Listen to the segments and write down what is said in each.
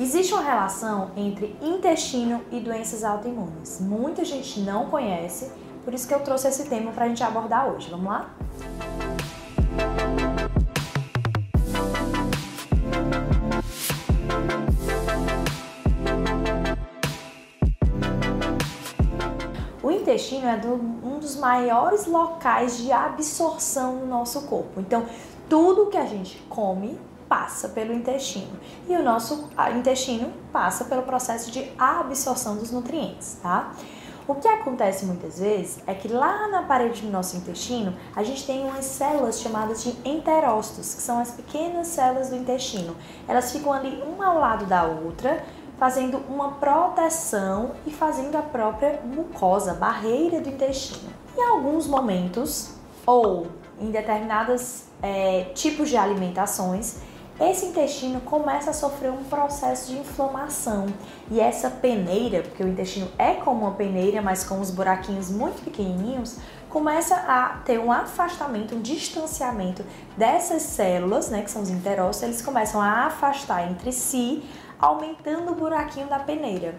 Existe uma relação entre intestino e doenças autoimunes. Muita gente não conhece, por isso que eu trouxe esse tema para a gente abordar hoje. Vamos lá? O intestino é do, um dos maiores locais de absorção no nosso corpo. Então, tudo que a gente come passa pelo intestino e o nosso intestino passa pelo processo de absorção dos nutrientes, tá? O que acontece muitas vezes é que lá na parede do nosso intestino a gente tem umas células chamadas de enterócitos, que são as pequenas células do intestino. Elas ficam ali uma ao lado da outra, fazendo uma proteção e fazendo a própria mucosa, barreira do intestino. Em alguns momentos, ou em determinados é, tipos de alimentações, esse intestino começa a sofrer um processo de inflamação. E essa peneira, porque o intestino é como uma peneira, mas com os buraquinhos muito pequenininhos, começa a ter um afastamento, um distanciamento dessas células, né, que são os enterócitos, eles começam a afastar entre si, aumentando o buraquinho da peneira.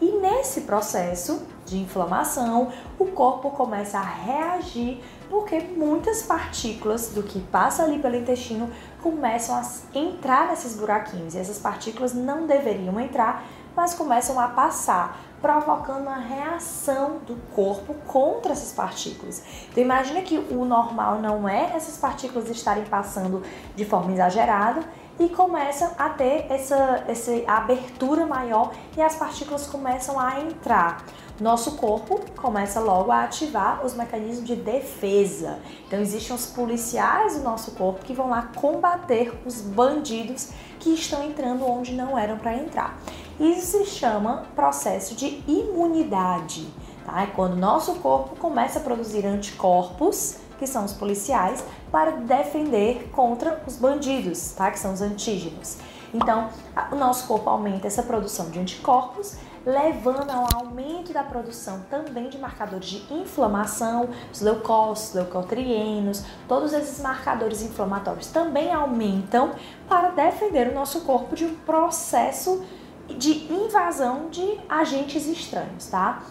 E nesse processo de inflamação, o corpo começa a reagir porque muitas partículas do que passa ali pelo intestino começam a entrar nesses buraquinhos. E essas partículas não deveriam entrar, mas começam a passar, provocando uma reação do corpo contra essas partículas. Então imagina que o normal não é essas partículas estarem passando de forma exagerada e começa a ter essa, essa abertura maior e as partículas começam a entrar. Nosso corpo começa logo a ativar os mecanismos de defesa. Então existem os policiais do nosso corpo que vão lá combater os bandidos que estão entrando onde não eram para entrar. Isso se chama processo de imunidade. Tá? É quando nosso corpo começa a produzir anticorpos que são os policiais, para defender contra os bandidos, tá? Que são os antígenos. Então, o nosso corpo aumenta essa produção de anticorpos, levando ao aumento da produção também de marcadores de inflamação, os leucócitos, leucotrienos, todos esses marcadores inflamatórios também aumentam para defender o nosso corpo de um processo de invasão de agentes estranhos, tá?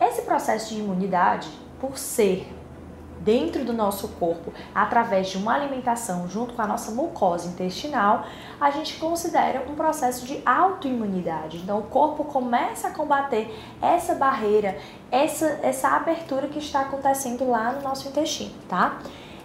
Esse processo de imunidade, por ser dentro do nosso corpo através de uma alimentação junto com a nossa mucosa intestinal, a gente considera um processo de autoimunidade. Então o corpo começa a combater essa barreira, essa, essa abertura que está acontecendo lá no nosso intestino, tá?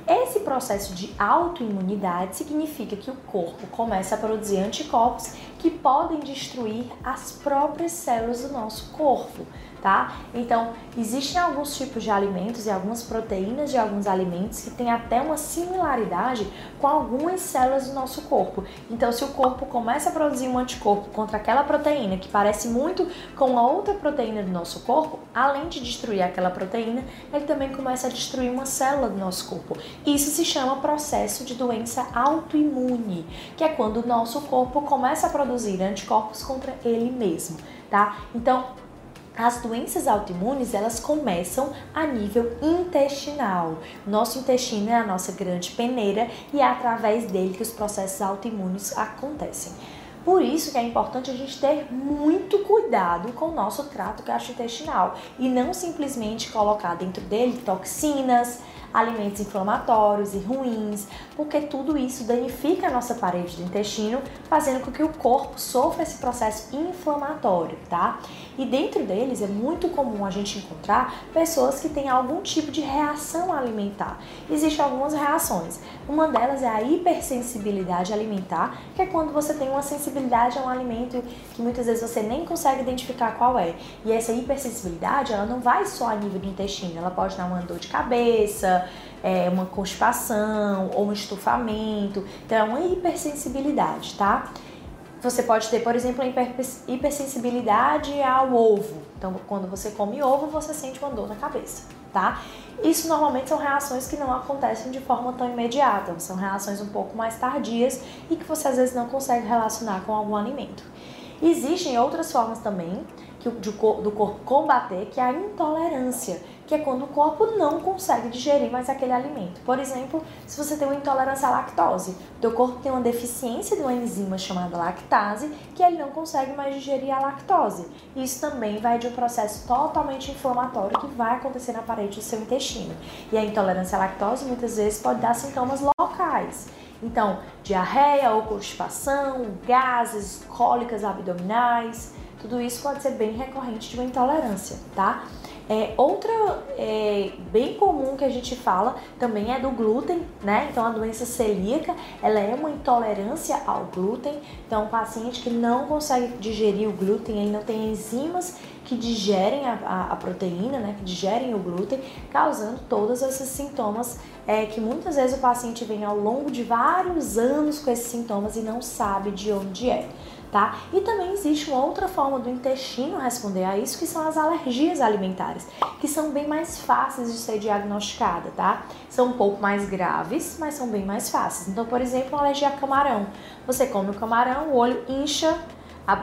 Esse processo de autoimunidade significa que o corpo começa a produzir anticorpos que podem destruir as próprias células do nosso corpo tá? Então, existem alguns tipos de alimentos e algumas proteínas de alguns alimentos que têm até uma similaridade com algumas células do nosso corpo. Então, se o corpo começa a produzir um anticorpo contra aquela proteína que parece muito com a outra proteína do nosso corpo, além de destruir aquela proteína, ele também começa a destruir uma célula do nosso corpo. Isso se chama processo de doença autoimune, que é quando o nosso corpo começa a produzir anticorpos contra ele mesmo, tá? Então, as doenças autoimunes, elas começam a nível intestinal. Nosso intestino é a nossa grande peneira e é através dele que os processos autoimunes acontecem. Por isso que é importante a gente ter muito cuidado com o nosso trato gastrointestinal e não simplesmente colocar dentro dele toxinas, alimentos inflamatórios e ruins, porque tudo isso danifica a nossa parede do intestino, fazendo com que o corpo sofra esse processo inflamatório, tá? E dentro deles é muito comum a gente encontrar pessoas que têm algum tipo de reação alimentar. Existem algumas reações. Uma delas é a hipersensibilidade alimentar, que é quando você tem uma sensibilidade a um alimento que muitas vezes você nem consegue identificar qual é. E essa hipersensibilidade, ela não vai só a nível do intestino, ela pode dar uma dor de cabeça, é, uma constipação ou um estufamento. Então é uma hipersensibilidade, tá? Você pode ter, por exemplo, hipersensibilidade ao ovo. Então, quando você come ovo, você sente uma dor na cabeça, tá? Isso normalmente são reações que não acontecem de forma tão imediata, são reações um pouco mais tardias e que você às vezes não consegue relacionar com algum alimento. Existem outras formas também que, do corpo combater, que é a intolerância que é quando o corpo não consegue digerir mais aquele alimento. Por exemplo, se você tem uma intolerância à lactose, teu corpo tem uma deficiência de uma enzima chamada lactase, que ele não consegue mais digerir a lactose. Isso também vai de um processo totalmente inflamatório que vai acontecer na parede do seu intestino. E a intolerância à lactose muitas vezes pode dar sintomas locais. Então, diarreia ou constipação, gases, cólicas abdominais, tudo isso pode ser bem recorrente de uma intolerância, tá? É, outra é, bem comum que a gente fala também é do glúten, né? Então a doença celíaca, ela é uma intolerância ao glúten. Então o paciente que não consegue digerir o glúten, ele não tem enzimas que digerem a, a, a proteína, né? Que digerem o glúten, causando todos esses sintomas é, que muitas vezes o paciente vem ao longo de vários anos com esses sintomas e não sabe de onde é tá? E também existe uma outra forma do intestino responder a isso, que são as alergias alimentares, que são bem mais fáceis de ser diagnosticada, tá? São um pouco mais graves, mas são bem mais fáceis. Então, por exemplo, uma alergia a camarão. Você come o camarão, o olho incha,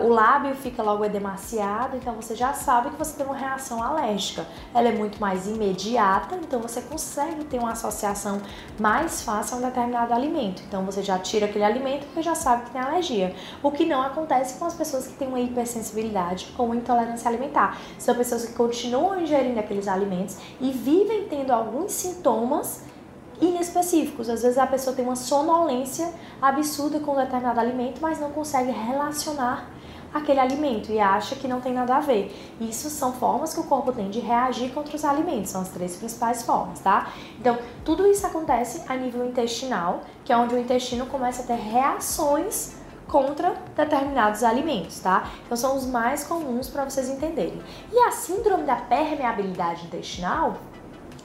o lábio fica logo edemaciado, então você já sabe que você tem uma reação alérgica. Ela é muito mais imediata, então você consegue ter uma associação mais fácil a um determinado alimento. Então você já tira aquele alimento porque já sabe que tem alergia. O que não acontece com as pessoas que têm uma hipersensibilidade ou intolerância alimentar. São pessoas que continuam ingerindo aqueles alimentos e vivem tendo alguns sintomas inespecíficos. Às vezes a pessoa tem uma sonolência absurda com um determinado alimento, mas não consegue relacionar aquele alimento e acha que não tem nada a ver. Isso são formas que o corpo tem de reagir contra os alimentos, são as três principais formas, tá? Então, tudo isso acontece a nível intestinal, que é onde o intestino começa a ter reações contra determinados alimentos, tá? Então são os mais comuns para vocês entenderem. E a síndrome da permeabilidade intestinal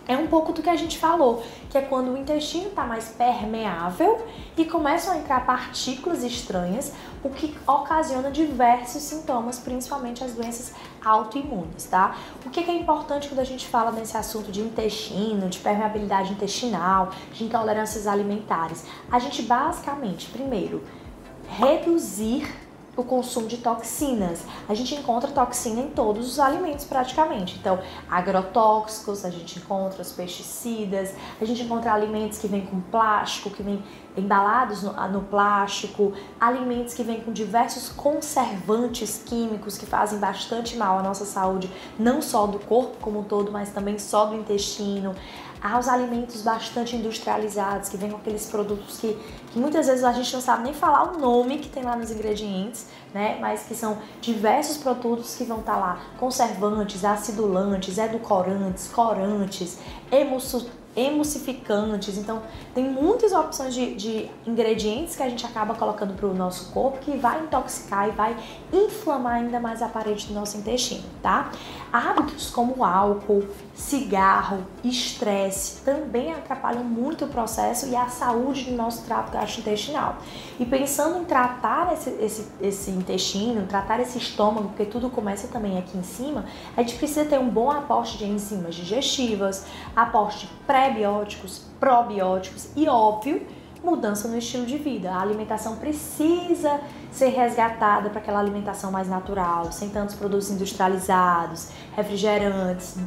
é um pouco do que a gente falou, que é quando o intestino está mais permeável e começam a entrar partículas estranhas, o que ocasiona diversos sintomas, principalmente as doenças autoimunes, tá? O que é importante quando a gente fala nesse assunto de intestino, de permeabilidade intestinal, de intolerâncias alimentares? A gente basicamente, primeiro, reduzir o consumo de toxinas. A gente encontra toxina em todos os alimentos praticamente. Então, agrotóxicos, a gente encontra os pesticidas, a gente encontra alimentos que vêm com plástico, que vêm embalados no, no plástico, alimentos que vêm com diversos conservantes químicos que fazem bastante mal à nossa saúde, não só do corpo como um todo, mas também só do intestino aos alimentos bastante industrializados, que vêm com aqueles produtos que, que muitas vezes a gente não sabe nem falar o nome que tem lá nos ingredientes, né? Mas que são diversos produtos que vão estar tá lá, conservantes, acidulantes, edulcorantes, corantes, emulsos emulsificantes. Então, tem muitas opções de, de ingredientes que a gente acaba colocando para o nosso corpo que vai intoxicar e vai inflamar ainda mais a parede do nosso intestino, tá? Hábitos como álcool, cigarro, estresse também atrapalham muito o processo e a saúde do nosso trato gastrointestinal. E pensando em tratar esse, esse, esse intestino, tratar esse estômago, porque tudo começa também aqui em cima, a gente precisa ter um bom aporte de enzimas digestivas, aporte de pré-bióticos, probióticos e, óbvio, mudança no estilo de vida. A alimentação precisa ser resgatada para aquela alimentação mais natural, sem tantos produtos industrializados, refrigerantes,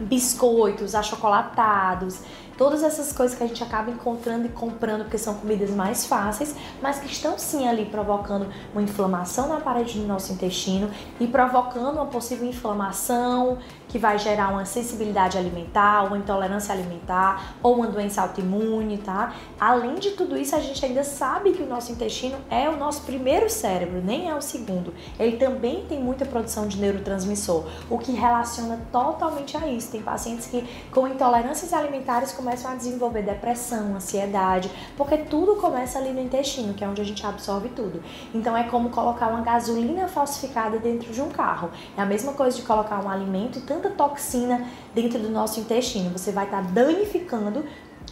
biscoitos, achocolatados, todas essas coisas que a gente acaba encontrando e comprando porque são comidas mais fáceis, mas que estão sim ali provocando uma inflamação na parede do nosso intestino e provocando uma possível inflamação que vai gerar uma sensibilidade alimentar, uma intolerância alimentar ou uma doença autoimune, tá? Além de tudo isso, a gente ainda sabe que o nosso intestino é o nosso primeiro cérebro, nem é o segundo. Ele também tem muita produção de neurotransmissor, o que relaciona totalmente a isso. Tem pacientes que com intolerâncias alimentares começam a desenvolver depressão, ansiedade, porque tudo começa ali no intestino, que é onde a gente absorve tudo. Então é como colocar uma gasolina falsificada dentro de um carro. É a mesma coisa de colocar um alimento e tanta toxina dentro do nosso intestino. Você vai estar tá danificando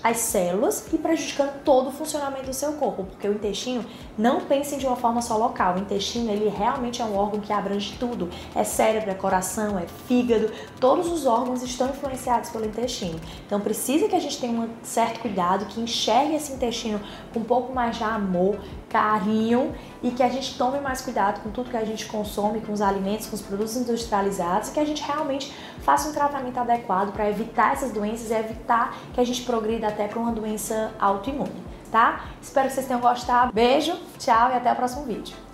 as células e prejudicando todo o funcionamento do seu corpo, porque o intestino não pensem de uma forma só local. O intestino ele realmente é um órgão que abrange tudo. É cérebro, é coração, é fígado. Todos os órgãos estão influenciados pelo intestino. Então precisa que a gente tenha um certo cuidado, que enxergue esse intestino com um pouco mais de amor, carinho e que a gente tome mais cuidado com tudo que a gente consome, com os alimentos, com os produtos industrializados e que a gente realmente faça um tratamento adequado para evitar essas doenças e evitar que a gente progrida até para uma doença autoimune, tá? Espero que vocês tenham gostado. Beijo, tchau e até o próximo vídeo.